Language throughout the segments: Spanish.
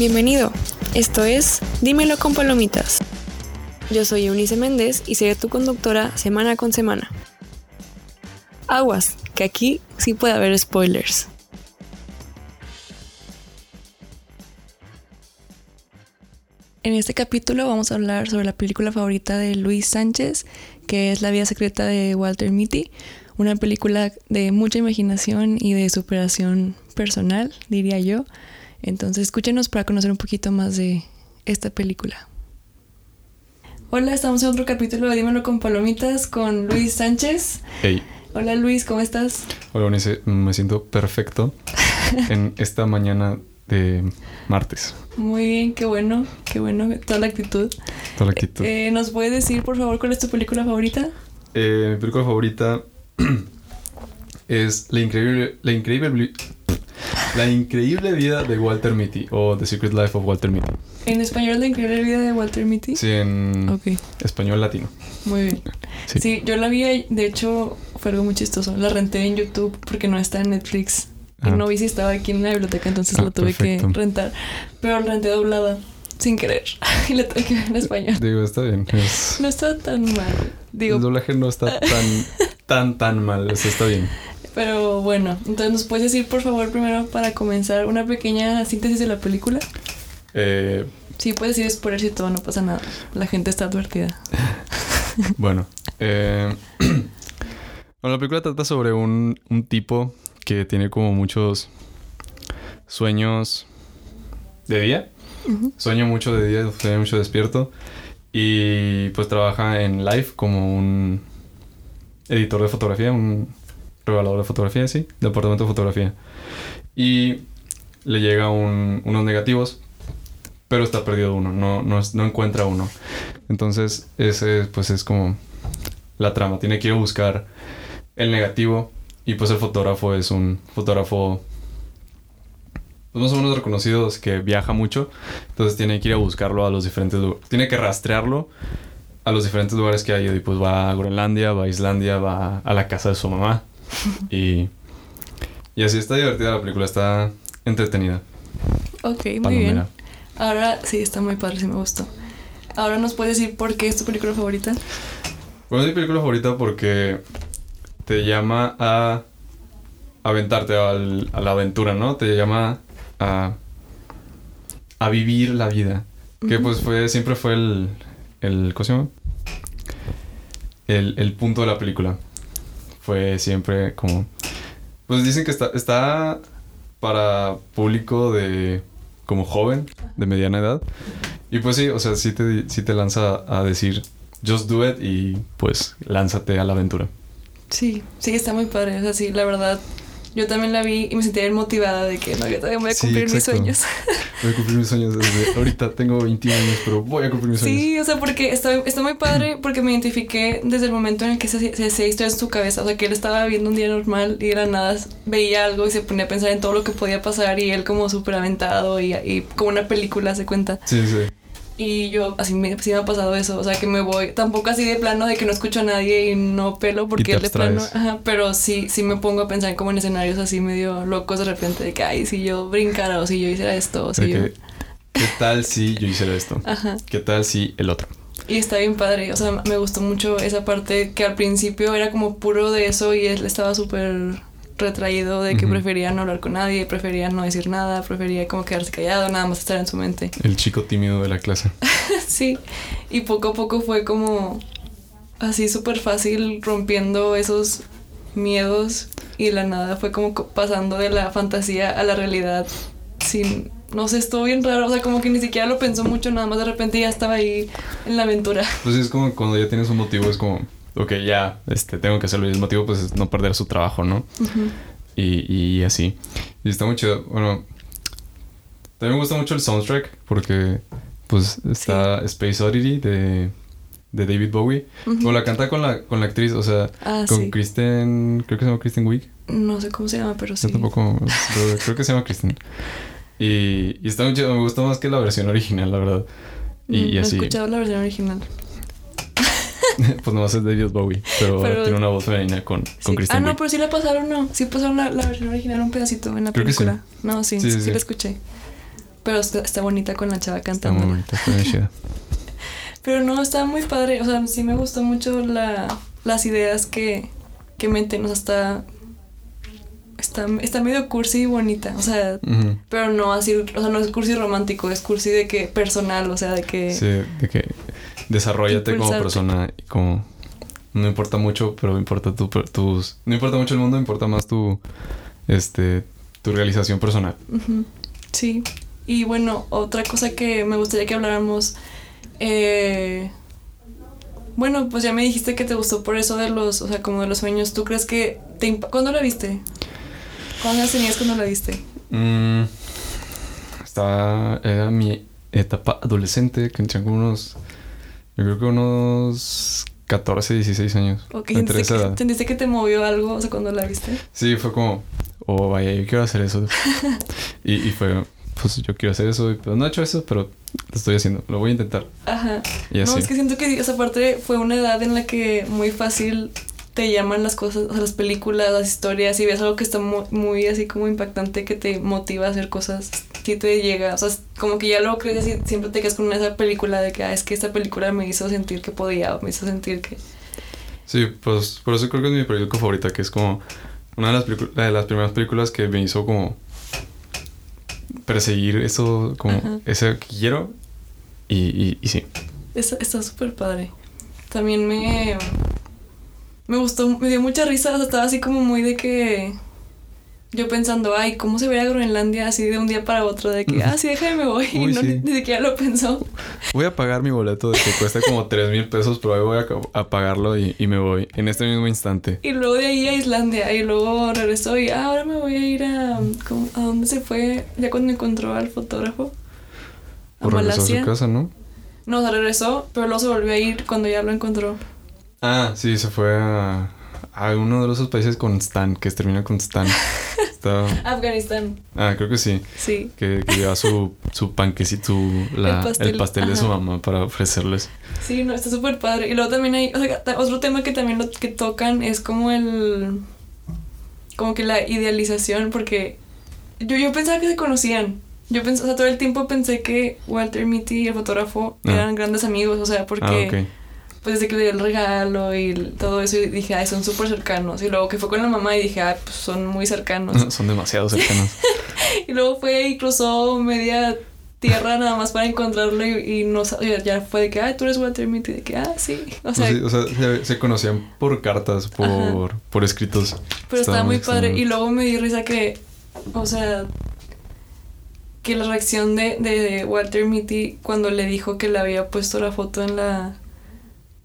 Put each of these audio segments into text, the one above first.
Bienvenido. Esto es Dímelo con Palomitas. Yo soy Eunice Méndez y seré tu conductora semana con semana. Aguas, que aquí sí puede haber spoilers. En este capítulo vamos a hablar sobre la película favorita de Luis Sánchez, que es La vida secreta de Walter Mitty, una película de mucha imaginación y de superación personal, diría yo. Entonces escúchenos para conocer un poquito más de esta película. Hola, estamos en otro capítulo de Dímelo con Palomitas con Luis Sánchez. Hey. Hola Luis, ¿cómo estás? Hola. Me siento perfecto en esta mañana de martes. Muy bien, qué bueno, qué bueno, toda la actitud. Toda la actitud. Eh, ¿Nos puedes decir, por favor, cuál es tu película favorita? Eh, mi película favorita es La increíble, la increíble, la increíble vida de Walter Mitty o The Secret Life of Walter Mitty. ¿En español La increíble vida de Walter Mitty? Sí, en Ok, español latino. muy bien. Sí. Sí, yo la vi, de hecho, fue algo muy chistoso. La renté en YouTube porque no está en Netflix. Y Ah. no vi si estaba aquí en la biblioteca, entonces Ah, la tuve perfecto. que rentar. Pero la renté doblada, sin querer. y la tuve que ver en español. Digo, está bien. es- No está tan mal. el Digo, doblaje no está tan, tan, tan mal. o sea, está bien. Pero bueno. Entonces, ¿nos puedes decir, por favor, primero, para comenzar, una pequeña síntesis de la película? Eh, Sí, puedes decir spoilers y todo, no pasa nada. La gente está advertida. Bueno, eh, bueno, la película trata sobre un, un tipo que tiene como muchos sueños de día. Ujú. Sueña mucho de día, sueña mucho despierto. Y pues trabaja en live como un editor de fotografía, un revelador de fotografía, sí, departamento de fotografía. Y le llega un- unos negativos, pero está perdido uno, no, no, no encuentra uno. Entonces, ese pues es como la trama. Tiene que ir a buscar el negativo y pues el fotógrafo es un fotógrafo pues, más o menos reconocido que viaja mucho. Entonces tiene que ir a buscarlo a los diferentes lugares. Tiene que rastrearlo a los diferentes lugares que ha ido. Y pues va a Groenlandia, va a Islandia, va a la casa de su mamá. Y, y así está divertida la película, está entretenida. Ok, muy bien. Ahora sí, está muy padre, sí me gustó. Ahora nos puedes decir por qué es tu película favorita. Bueno, es mi película favorita porque te llama a aventarte al- a la aventura, ¿no? Te llama a, a vivir la vida. Que pues fue, siempre fue el, el ¿cómo se llama? El, el punto de la película. Fue siempre como... Pues dicen que está, está para público de como joven, de mediana edad. Y pues sí, o sea, sí te, sí te lanza a decir, just do it y pues lánzate a la aventura. Sí, sí, está muy padre. O sea, sí, la verdad, yo también la vi y me sentía bien motivada de que no, yo también voy a Sí, cumplir mis exacto. sueños. Voy a cumplir mis sueños desde ahorita. Tengo 21 años, pero voy a cumplir mis sueños. Sí, o sea, porque está, está muy padre porque me identifiqué desde el momento en el que se, se hacía historias en su cabeza. O sea, que él estaba viendo un día normal y de la nada veía algo y se ponía a pensar en todo lo que podía pasar y él como súper aventado y, y como una película se cuenta. Sí, sí. Y yo, así me, sí me ha pasado eso. O sea, que me voy, tampoco así de plano de que no escucho a nadie y no pelo, porque te de plano, ajá, pero sí, sí me pongo a pensar como en escenarios así medio locos de repente, de que, ay, si yo brincara o si yo hiciera esto, o si yo. ¿Qué tal si yo hiciera esto? Ajá. ¿Qué tal si el otro? Y está bien padre, o sea, me gustó mucho esa parte que al principio era como puro de eso y él estaba súper retraído de que prefería no hablar con nadie, prefería no decir nada, prefería como quedarse callado, nada más estar en su mente. El chico tímido de la clase. Sí, y poco a poco fue como así súper fácil rompiendo esos miedos y de la nada fue como co- pasando de la fantasía a la realidad sin, no sé, estuvo bien raro, o sea, como que ni siquiera lo pensó mucho, nada más de repente ya estaba ahí en la aventura. Pues es como cuando ya tienes un motivo, es como, ok, ya, este, tengo que hacerlo. Y el motivo, pues, es no perder su trabajo, ¿no? Y, y así. Y está muy chido. Bueno, también me gusta mucho el soundtrack porque, pues, está Space Oddity de, de David Bowie. Ujú. Como la canta con la, con la actriz, o sea, Ah, con sí. Kristen, creo que se llama Kristen Wiig. No sé cómo se llama, pero sí. Yo tampoco, pero creo que se llama Kristen. Y, y está muy chido, me gustó más que la versión original, la verdad. Y, Mm, y no he así, escuchado la versión original. pues nomás es David Bowie, pero, Pero- tiene una voz femenina con, con Sí. Kristen Ah, no, pero sí la pasaron, no. Sí pasaron la, la versión original un pedacito en la Creo que sí. película. No, sí, Sí, la escuché. Pero está, está bonita con la chava Está cantando. muy bonita, está muy chida. Pero no, está muy padre. O sea, sí me gustó mucho la, las ideas que, que meten. O sea, está, está, está medio cursi y bonita. O sea, pero no así, o sea, no es cursi romántico, es cursi de que personal, o sea, de que... Sí, de que desarrollate como persona y como no importa mucho, pero importa tu, tus no importa mucho el mundo, importa más tu este tu realización personal. Sí. Y bueno, otra cosa que me gustaría que habláramos. eh, bueno, pues ya me dijiste que te gustó por eso de los, o sea, como de los sueños. ¿Tú crees que te ¿Cuándo la viste? ¿Cuántos años tenías cuando la viste? Mm, estaba era mi etapa adolescente, que tenía unos yo creo que unos 14, 16 años. ¿O que entre esa que, edad. sentiste que te movió algo, o sea, cuando la viste? Sí, fue como, oh, vaya, yo quiero hacer eso. y, y fue, pues yo quiero hacer eso, pero no he hecho eso, pero lo estoy haciendo, lo voy a intentar. Ajá. Y No, es que siento que esa parte fue una edad en la que muy fácil te llaman las cosas, o sea, las películas, las historias, y ves algo que está muy, muy así como impactante que te motiva a hacer cosas, sí te llega, o sea, como que ya luego crees y siempre te quedas con esa película de que, ah, es que esta película me hizo sentir que podía, o me hizo sentir que... Sí, pues por eso creo que es mi película favorita, que es como una de las, de las primeras películas que me hizo como perseguir eso, como Ajá. ese que quiero. Y, y, y sí. Está súper padre. También me... Me gustó, me dio mucha risa, o sea, estaba así como muy de que... Yo pensando, ay, ¿cómo se vería Groenlandia así de un día para otro? De que, ah, sí, déjame, me voy. Uy, y no, sí. ni, ni siquiera lo pensó. Voy a pagar mi boleto de que cuesta como 3 mil pesos, pero ahí voy a, a pagarlo y, y me voy en este mismo instante. Y luego de ahí a Islandia. Y luego regresó y ah, ahora me voy a ir a... ¿cómo- ¿A dónde se fue? Ya cuando encontró al fotógrafo. A Por regresar a su casa, ¿no? No, o sea, regresó, pero luego se volvió a ir cuando ya lo encontró. Ah, sí, se fue a, a uno de esos países con Stan, que termina con Stan. Está- Afganistán, ah, creo que sí. sí. Que, que lleva su, su panquecito, su, la- El pastel, el pastel de su mamá para ofrecerles. Sí, no, está súper padre. Y luego también hay, o sea, otro tema que también lo que tocan es como el, como que la idealización, porque yo, yo pensaba que se conocían. Yo pensé, o sea, todo el tiempo pensé que Walter Mitty y el fotógrafo Ah. eran grandes amigos, o sea, porque Ah. Pues desde que le dio el regalo y todo eso, y dije, ay, son súper cercanos. Y luego que fue con la mamá y dije, ay, pues son muy cercanos. Son demasiado cercanos. y luego fue y cruzó media tierra nada más para encontrarlo y, y no sabía, ya fue de que, ay, tú eres Walter Mitty, de que, ah, sí. O sea, sí, o sea, se, se conocían por cartas, por, por escritos. Pero estaba muy padre. extraño. Y luego me di risa que, o sea, que la reacción de, de Walter Mitty cuando le dijo que le había puesto la foto en la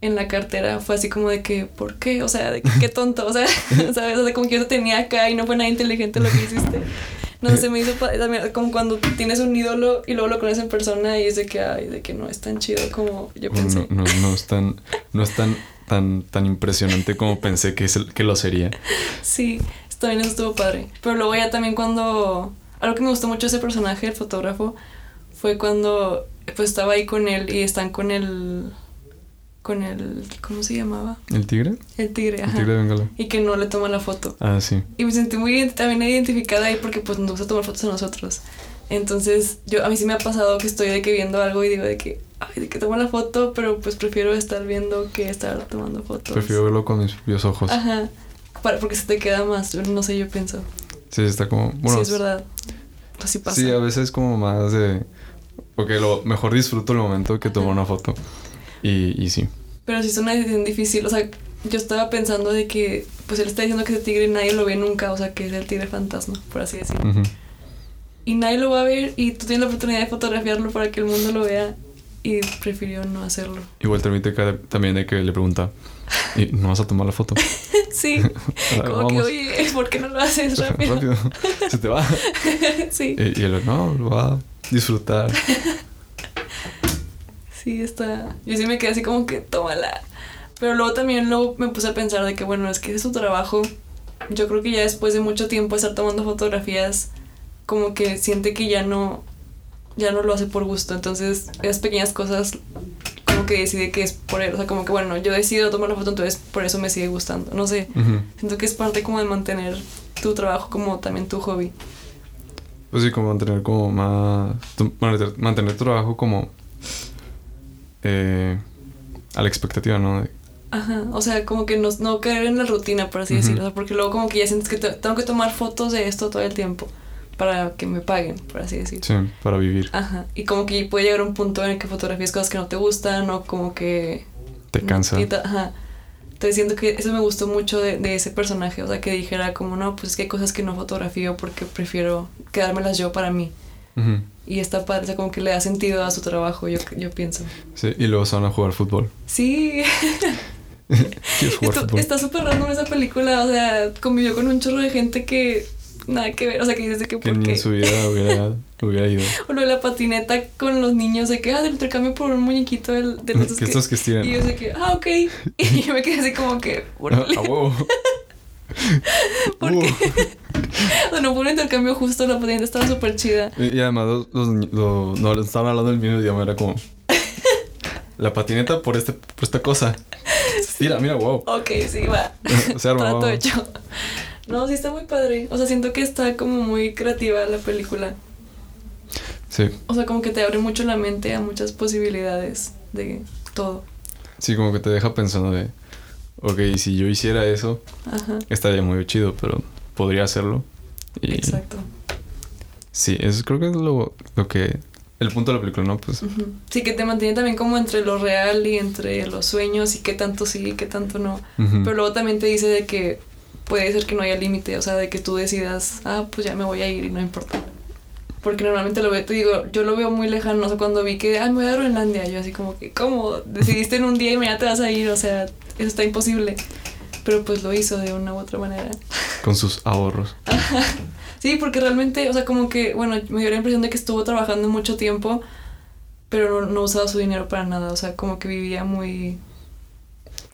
en la cartera fue así como de que, ¿por qué? O sea, de que qué tonto, o sea, ¿sabes? O sea, como que yo te tenía acá y no fue nada inteligente lo que hiciste. No sé, se me hizo también como cuando tienes un ídolo y luego lo conoces en persona y es de que, ay, de que no es tan chido como yo pensé. No, no, no es tan, no es tan, tan, tan impresionante como pensé que, es el- que lo sería. Sí, también eso estuvo padre. Pero luego ya también cuando... Algo que me gustó mucho ese personaje, el fotógrafo, fue cuando pues estaba ahí con él y están con el... Con el... ¿Cómo se llamaba? ¿El tigre? El tigre, El ajá. tigre de Bengala. Y que no le toma la foto. Ah, sí. Y me sentí muy también identificada ahí porque pues nos gusta tomar fotos a nosotros. Entonces, yo a mí sí me ha pasado que estoy de que viendo algo y digo de que, ay, de que tomo la foto, pero pues prefiero estar viendo que estar tomando fotos. Prefiero verlo con mis propios ojos. Ajá. Para, porque se te queda más, no sé, yo pienso. Sí, está como. Bueno, sí, es verdad. Así pasa. Sí, a veces como más de. Porque lo mejor disfruto el momento que tomo una foto. Y, y sí. Pero sí es una decisión difícil. O sea, yo estaba pensando de que, pues él está diciendo que ese tigre nadie lo ve nunca. O sea, que es el tigre fantasma, por así decirlo. Ujú. Y nadie lo va a ver y tú tienes la oportunidad de fotografiarlo para que el mundo lo vea. Y prefirió no hacerlo. Igual que también de que le pregunta. ¿Y no vas a tomar la foto? sí. Ah, Como que, vamos. oye, ¿por qué no lo haces rápido? Rápido. Se te va. sí. Y, y él, no, lo va a disfrutar. Sí, está. Yo sí me quedé así como que tómala. Pero luego también luego me puse a pensar de que, bueno, es que ese es su trabajo. Yo creo que ya después de mucho tiempo estar tomando fotografías, como que siente que ya no, ya no lo hace por gusto. Entonces, esas pequeñas cosas, como que decide que es por él. O sea, como que, bueno, yo decido tomar la foto, entonces por eso me sigue gustando. No sé, Ujú. siento que es parte como de mantener tu trabajo como también tu hobby. Pues sí, como mantener como más... tu- mantener tu trabajo como... Eh, a la expectativa, ¿no? De- Ajá, o sea, como que no, no caer en la rutina, por así Ujú. decirlo, o sea, porque luego como que ya sientes que te- tengo que tomar fotos de esto todo el tiempo para que me paguen, por así decirlo. sí, para vivir. Ajá, y como que puede llegar un punto en el que fotografías cosas que no te gustan o como que... Te cansa. Ajá. Entonces siento que eso me gustó mucho de, de ese personaje, o sea, que dijera como, no, pues es que hay cosas que no fotografío porque prefiero quedármelas yo para mí. Y está padre, o sea, como que le da sentido a su trabajo, yo, yo pienso. Sí, y luego se van a jugar fútbol. Sí, ¿Quieres jugar Esto- fútbol? está súper random esa película, o sea, convivió con un chorro de gente que nada que ver, o sea, que dice que Que por ni qué. en su vida hubiera, hubiera ido. O lo de la patineta con los niños, de que, ah, del intercambio por un muñequito del, de los que estos que estiran. Y yo sé que, ah, ok. Y yo me quedé así como que, ¿por A qué? a huevo. ¿Por Uh. qué? O sea, no fue un intercambio justo, la patineta estaba súper chida. Y y además los, los no estaban hablando del mismo idioma, era como la patineta por este por esta cosa. Mira, mira, wow. Ok, sí, va. Se arma. Trato wow. hecho. No, sí está muy padre. O sea, siento que está como muy creativa la película. Sí, O sea, como que te abre mucho la mente a muchas posibilidades de todo. sí, como que te deja pensando de, ok, si yo hiciera eso, Ajá. estaría muy chido, pero podría hacerlo. Exacto. sí, eso creo que es lo, lo que, el punto de la película, ¿no? Pues. Sí, que te mantiene también como entre lo real y entre los sueños y qué tanto sí y qué tanto no. Pero luego también te dice de que puede ser que no haya límite, o sea, de que tú decidas, ah, pues ya me voy a ir y no importa. Porque normalmente lo veo, te digo, yo lo veo muy lejano, o sea, cuando vi que, ah, me voy a Groenlandia, yo así como que, ¿cómo? Decidiste en un día y mañana te vas a ir, o sea, eso está imposible. Pero pues lo hizo de una u otra manera. con sus ahorros. Sí, porque realmente, o sea, como que, bueno, me dio la impresión de que estuvo trabajando mucho tiempo, pero no, no usaba su dinero para nada, o sea, como que vivía muy...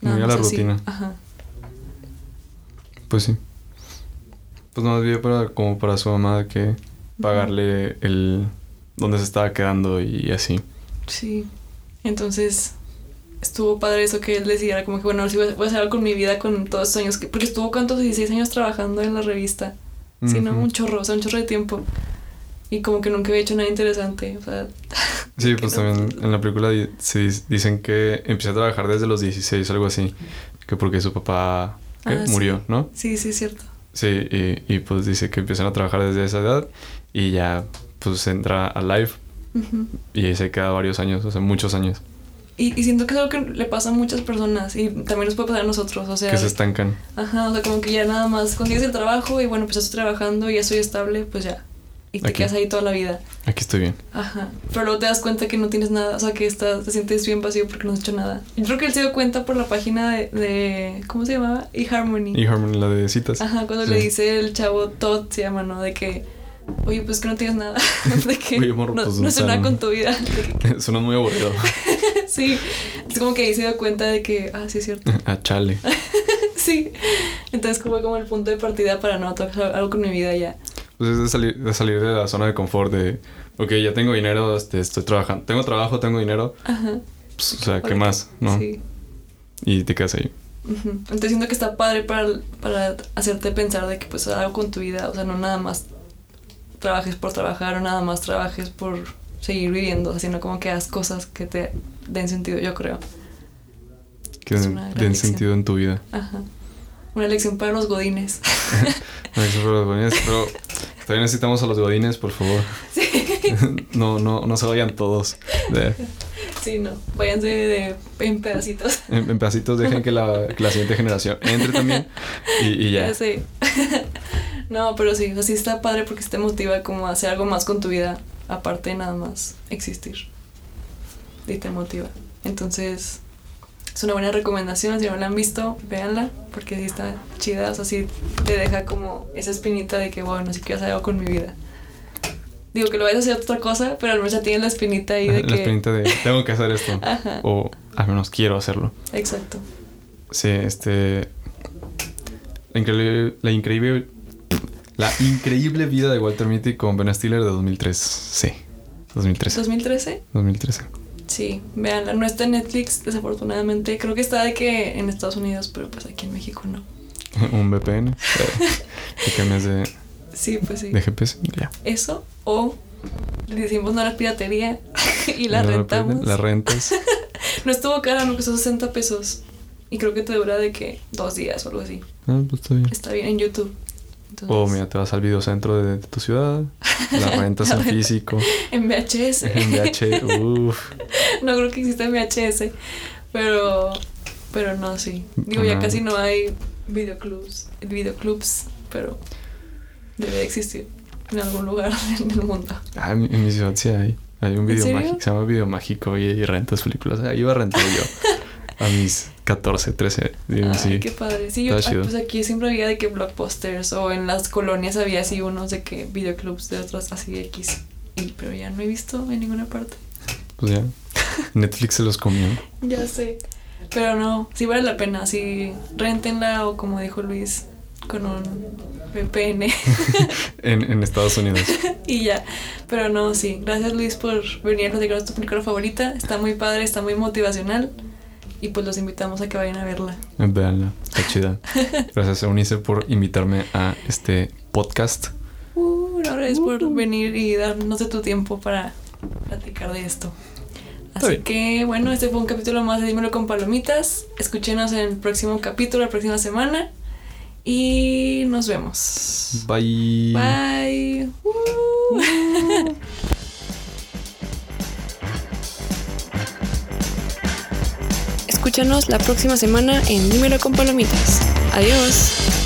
Muy a la así. rutina. Ajá. Pues sí. Pues no había para como para su mamá que pagarle el donde se estaba quedando y así. Sí. Entonces, estuvo padre eso que él decidiera como que, bueno, si voy a voy a hacer algo con mi vida con todos esos años, que, porque estuvo cuántos, 16 años trabajando en la revista. Sí, no, Ujú. un chorro, o sea, un chorro de tiempo. Y como que nunca había hecho nada interesante, o sea... Sí, pues no- también en la película di- dicen que empieza a trabajar desde los 16, algo así. Que porque su papá. Ah, sí. murió, ¿no? Sí, sí, es cierto. Sí, y, y pues dice que empiezan a trabajar desde esa edad y ya pues entra a live Ujú. y ahí se queda varios años, o sea, muchos años, Y, y siento que es algo que le pasa a muchas personas y también nos puede pasar a nosotros, o sea... que se estancan. Ajá, o sea, como que ya nada más consigues el trabajo y bueno, pues ya estoy trabajando y ya soy estable, pues ya. Y te Aquí. quedas ahí toda la vida. Aquí estoy bien. Ajá. Pero luego te das cuenta que no tienes nada, o sea, que estás, te sientes bien vacío porque no has hecho nada. Yo creo que él se dio cuenta por la página de, de ¿cómo se llamaba? eHarmony. Y Harmony, la de citas. Ajá, cuando Sí. le dice el chavo Todd, se llama, ¿no? De que, oye, pues que no tienes nada. de que Oye, morro, no, pues, no nada salmo. con tu vida. Suena muy aburrido. sí. Es como que ahí se dio cuenta de que, ah, sí es cierto. a chale. sí. Entonces fue como el punto de partida para no tocar algo con mi vida ya. Pues es de salir, de salir de la zona de confort de, ok, ya tengo dinero, este, estoy trabajando, tengo trabajo, tengo dinero, Ajá. pues, o sea, ¿qué más? ¿No? Sí. Y te quedas ahí. Entonces siento que está padre para, para hacerte pensar de que pues algo con tu vida, o sea, no nada más trabajes por trabajar o nada más trabajes por seguir viviendo, sino como que hagas cosas que te den sentido, yo creo. Que den, una lección. sentido en tu vida. Ajá. Una lección para los godines. No, eso para los godines, pero todavía necesitamos a los godines, por favor. no, no, no se vayan todos. De- sí, no, váyanse de, en pedacitos. en, en pedacitos dejen que la, que la siguiente generación entre también y, y ya. sé. no, pero sí, así está padre porque te motiva como a hacer algo más con tu vida, aparte de nada más existir. Y te motiva. Entonces, es una buena recomendación. Si no la han visto, véanla, porque sí está chida. O sea, sí te deja como esa espinita de que, bueno, sí quiero hacer algo con mi vida. Digo que lo vayas a hacer otra cosa, pero al menos ya tienes la espinita ahí de la que. espinita de tengo que hacer esto. Ajá. O al menos quiero hacerlo. Exacto. Sí, este. La increíble. La increíble. La increíble vida de Walter Mitty con Ben Stiller de 2003. Sí, 2013. ¿2013? 2013. Sí, véanla. No está en Netflix, desafortunadamente. Creo que está de que en Estados Unidos, pero pues aquí en México no. Un VPN. que cambias de. Sí, pues sí. de GPS. Ya. Eso o le decimos no a la piratería y la No, rentamos. La rentas. No estuvo cara, me costó 60 pesos. Y creo que te dura de que dos días o algo así. Ah, pues está bien. Está bien en YouTube. Entonces, O mira, te vas al videocentro de, de tu ciudad, la rentas La en renta. físico, En VHS. en VH, uff. no creo que exista en VHS. Pero, pero no, sí. Digo, ya casi no hay videoclubs, videoclubs, pero debe de existir en algún lugar en el mundo. Ah, en, mi ciudad sí hay. Hay un ¿En video mágico, se llama Video Mágico y, y rentas películas. Ah, iba a rentar yo a mis 14, 13. digo, Ay, sí. qué padre. Sí, yo, ah, pues aquí siempre había de que blockbusters o en las colonias había así unos de que videoclubs de otros así X. Y, pero ya no he visto en ninguna parte. Pues ya. Netflix se los comió. Ya sé. Pero no, sí vale la pena. Sí, rentenla o como dijo Luis, con un VPN En, en Estados Unidos. y ya. Pero no, sí. Gracias Luis por venir a platicarnos tu película favorita. Está muy padre, está muy motivacional. Y pues los invitamos a que vayan a verla. Veanla, está chida. Gracias, Eunice, por invitarme a este podcast. Uh, no, gracias por venir y darnos de tu tiempo para platicar de esto. Así bien. que bueno, este fue un capítulo más de Dímelo con Palomitas. Escúchenos en el próximo capítulo, la próxima semana. Y nos vemos. Bye. Bye. Uh. Escúchanos la próxima semana en Dímelo con Palomitas. Adiós.